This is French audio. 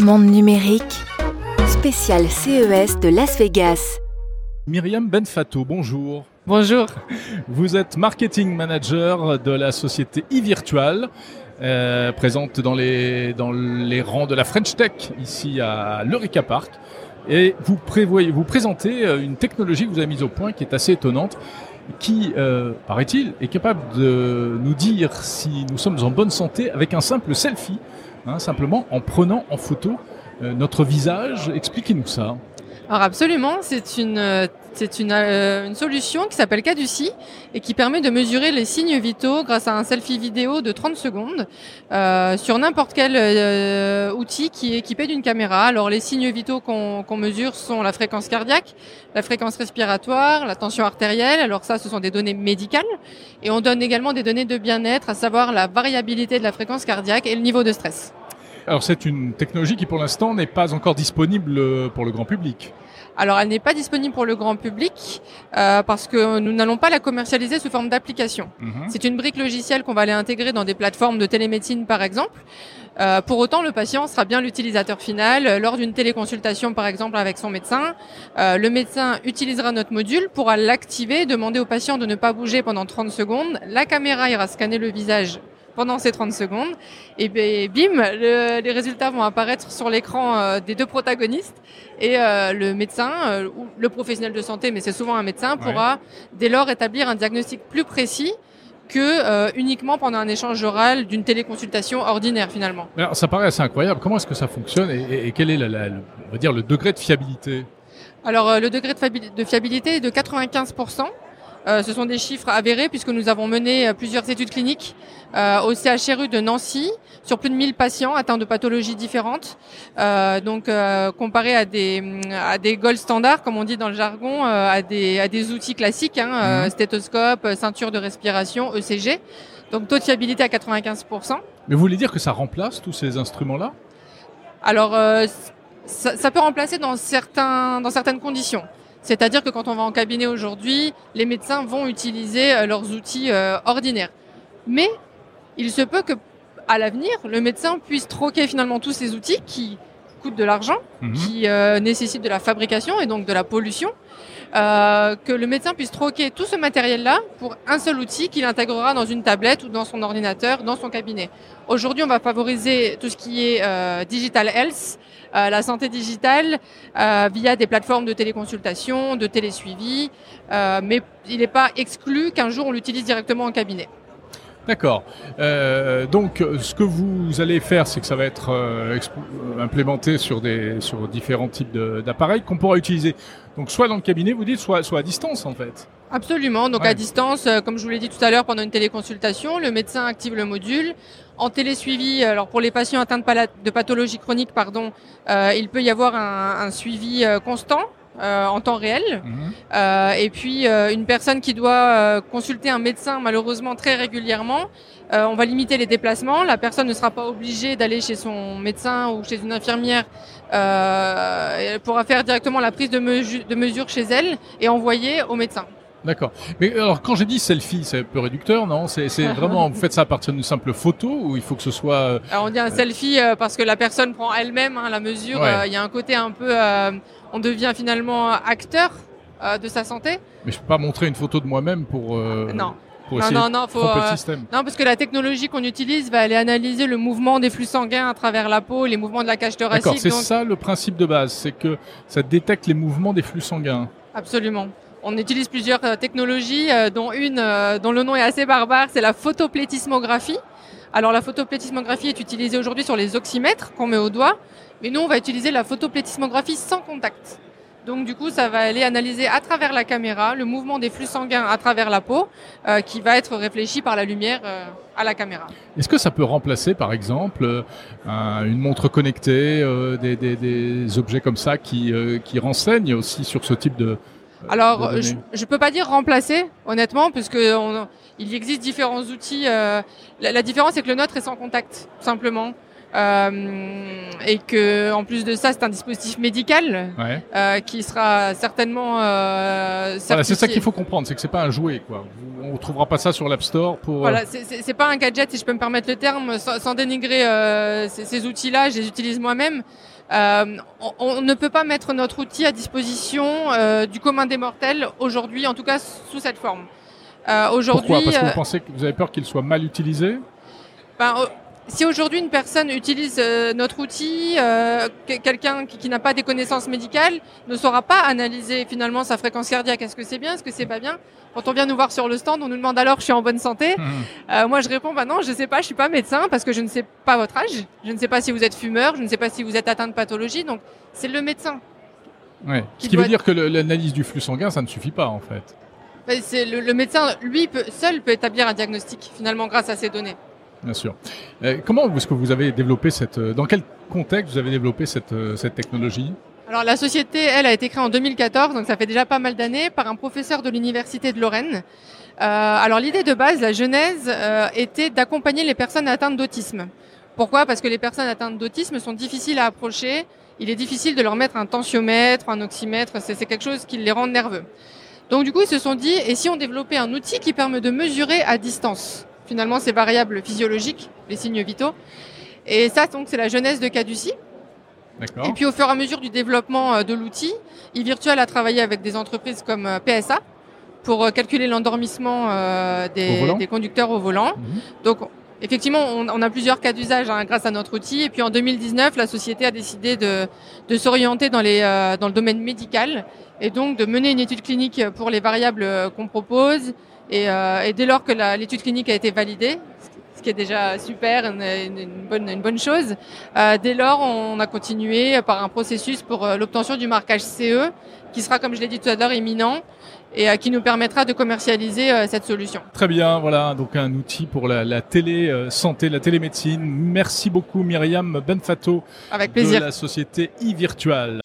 Monde numérique, spécial CES de Las Vegas. Myriam Benfato, bonjour. Bonjour. Vous êtes marketing manager de la société e-Virtual, euh, présente dans les, dans les rangs de la French Tech, ici à l'Eureka Park. Et vous, prévoyez, vous présentez euh, une technologie que vous avez mise au point qui est assez étonnante, qui, euh, paraît-il, est capable de nous dire si nous sommes en bonne santé avec un simple selfie, hein, simplement en prenant en photo euh, notre visage. Expliquez-nous ça. Alors absolument, c'est une, euh, c'est une, euh, une solution qui s'appelle Caduci et qui permet de mesurer les signes vitaux grâce à un selfie vidéo de 30 secondes euh, sur n'importe quel euh, outil qui est équipé d'une caméra. Alors les signes vitaux qu'on qu'on mesure sont la fréquence cardiaque, la fréquence respiratoire, la tension artérielle. Alors ça, ce sont des données médicales. Et on donne également des données de bien-être, à savoir la variabilité de la fréquence cardiaque et le niveau de stress. Alors c'est une technologie qui pour l'instant n'est pas encore disponible euh, pour le grand public. Alors, elle n'est pas disponible pour le grand public euh, parce que nous n'allons pas la commercialiser sous forme d'application. Mhm. C'est une brique logicielle qu'on va aller intégrer dans des plateformes de télémédecine, par exemple. Euh, pour autant, le patient sera bien l'utilisateur final lors d'une téléconsultation, par exemple, avec son médecin. Euh, le médecin utilisera notre module, pourra l'activer, demander au patient de ne pas bouger pendant 30 secondes. La caméra ira scanner le visage pendant ces 30 secondes. Et ben, bim, le- les résultats vont apparaître sur l'écran euh, des deux protagonistes. Et euh, le médecin, euh, ou le professionnel de santé, mais c'est souvent un médecin, pourra dès lors établir un diagnostic plus précis que euh, uniquement pendant un échange oral d'une téléconsultation ordinaire finalement. Alors ça paraît assez incroyable. Comment est-ce que ça fonctionne et, et- et quel est la- la- le- on va dire le degré de fiabilité? Alors euh, le degré de fiabilité est de 95%. Euh, ce sont des chiffres avérés puisque nous avons mené euh, plusieurs études cliniques euh, au CHRU de Nancy sur plus de 1000 patients atteints de pathologies différentes. Euh, donc comparé à des à des gold standards comme on dit dans le jargon, à des à des outils classiques, hein, Mhm. stéthoscope, ceinture de respiration, ECG. Donc taux de fiabilité à 95%. Mais vous voulez dire que ça remplace tous ces instruments-là? Alors, ça, ça peut remplacer dans, certains, dans certaines conditions. C'est-à-dire que quand on va en cabinet aujourd'hui, les médecins vont utiliser euh, leurs outils euh, ordinaires. Mais il se peut que, à l'avenir, le médecin puisse troquer finalement tous ces outils qui coûtent de l'argent, Mhm. qui euh, nécessitent de la fabrication et donc de la pollution, euh, que le médecin puisse troquer tout ce matériel-là pour un seul outil qu'il intégrera dans une tablette ou dans son ordinateur, dans son cabinet. Aujourd'hui, on va favoriser tout ce qui est euh, digital health, la santé digitale, via des plateformes de téléconsultation, de télésuivi, mais il n'est pas exclu qu'un jour on l'utilise directement en cabinet. D'accord. Euh, donc, ce que vous allez faire, c'est que ça va être euh, euh, implémenté sur des sur différents types d'appareils qu'on pourra utiliser. Donc, soit dans le cabinet, vous dites, soit soit à distance, en fait. Absolument. Donc Ouais. à distance, euh, comme je vous l'ai dit tout à l'heure, pendant une téléconsultation, le médecin active le module. En télésuivi, alors pour les patients atteints de, pathologie chronique, pardon, euh, il peut y avoir un, un suivi constant. Euh, en temps réel. Mhm. Euh, et puis euh, une personne qui doit euh, consulter un médecin malheureusement très régulièrement, euh, on va limiter les déplacements. La personne ne sera pas obligée d'aller chez son médecin ou chez une infirmière. Euh, elle pourra faire directement la prise de, mesu- de mesure chez elle et envoyer au médecin. D'accord. Mais alors, quand j'ai dit selfie, c'est un peu réducteur, non? C'est c'est vraiment, vous faites ça à partir d'une simple photo ou il faut que ce soit euh, Alors on dit un selfie euh, parce que la personne prend elle-même hein, la mesure. Ouais. Euh, Il y a un côté un peu, euh, on devient finalement acteur euh, de sa santé. Mais je peux pas montrer une photo de moi-même pour euh, non, pour non, non, non, faut. euh. Non, parce que la technologie qu'on utilise va aller analyser le mouvement des flux sanguins à travers la peau, les mouvements de la cage D'accord, thoracique. c'est donc- ça le principe de base, c'est que ça détecte les mouvements des flux sanguins. Absolument. On utilise plusieurs euh, technologies, euh, dont une euh, dont le nom est assez barbare, c'est la photoplétismographie. Alors la photoplétismographie est utilisée aujourd'hui sur les oxymètres qu'on met au doigt, mais nous on va utiliser la photoplétismographie sans contact. Donc du coup, ça va aller analyser à travers la caméra le mouvement des flux sanguins à travers la peau, qui va être réfléchi par la lumière à la caméra. Est-ce que ça peut remplacer, par exemple, un- une montre connectée, des, objets comme ça qui renseignent aussi sur ce type de... Alors, de données je, je peux pas dire remplacer, honnêtement, puisque on, il existe différents outils. euh, la, la différence, c'est que le nôtre est sans contact, tout simplement. Euh, et que en plus de ça, c'est un dispositif médical Ouais. euh, qui sera certainement euh, Voilà, c'est ça qu'il faut comprendre, c'est que c'est pas un jouet, quoi. On trouvera pas ça sur l'App Store pour. Voilà, c'est- c'est pas un gadget, si je peux me permettre le terme, sans, sans dénigrer euh, ces, ces outils-là, je les utilise moi-même. Euh, on, on ne peut pas mettre notre outil à disposition euh, du commun des mortels aujourd'hui, en tout cas sous cette forme. Euh, aujourd'hui, Pourquoi? Parce que euh, vous pensez que vous avez peur qu'il soit mal utilisé? Ben, euh, si aujourd'hui une personne utilise euh, notre outil, euh, que- quelqu'un qui, qui n'a pas des connaissances médicales ne saura pas analyser finalement sa fréquence cardiaque. Est-ce que c'est bien, est-ce que c'est pas bien? Quand on vient nous voir sur le stand, on nous demande alors je suis en bonne santé? Mhm. Euh, moi je réponds bah non, je sais pas, je suis pas médecin parce que je ne sais pas votre âge, je ne sais pas si vous êtes fumeur, je ne sais pas si vous êtes atteint de pathologie. Donc c'est le médecin. Ouais. Ce Qui veut dire que l'analyse du flux sanguin, ça ne suffit pas, en fait. Ben, C'est le, le médecin lui peut, seul peut établir un diagnostic finalement grâce à ces données. Bien sûr. Euh, comment est-ce que vous avez développé cette, euh, dans quel contexte vous avez développé cette, euh, cette technologie? Alors la société, elle, a été créée en 2014, donc ça fait déjà pas mal d'années, par un professeur de l'université de Lorraine. Alors l'idée de base, la genèse, était d'accompagner les personnes atteintes d'autisme. Pourquoi? Parce que les personnes atteintes d'autisme sont difficiles à approcher. Il est difficile de leur mettre un tensiomètre, un oxymètre. C'est quelque chose qui les rend nerveux. Donc du coup, ils se sont dit, et si on développait un outil qui permet de mesurer à distance? Finalement ces variables physiologiques, les signes vitaux. Et ça, donc, c'est la genèse de Caduci. D'accord. Et puis au fur et à mesure du développement euh, de l'outil, eVirtual a travaillé avec des entreprises comme euh, PSA pour euh, calculer l'endormissement des, conducteurs au volant. Mhm. Donc effectivement, on, on a plusieurs cas d'usage hein, grâce à notre outil. Et puis en 2019, la société a décidé de, de s'orienter dans, les, euh, dans le domaine médical et donc de mener une étude clinique pour les variables qu'on propose. Et, euh, et dès lors que l'étude clinique a été validée, ce qui est déjà super, une, une- bonne, une bonne chose, euh, dès lors on a continué par un processus pour euh, l'obtention du marquage CE, qui sera, comme je l'ai dit tout à l'heure, imminent et euh, qui nous permettra de commercialiser euh, cette solution. Très bien, voilà, donc un outil pour la, la télé euh, santé, la télémédecine. Merci beaucoup Myriam Benfato Avec de plaisir. la société e-Virtual.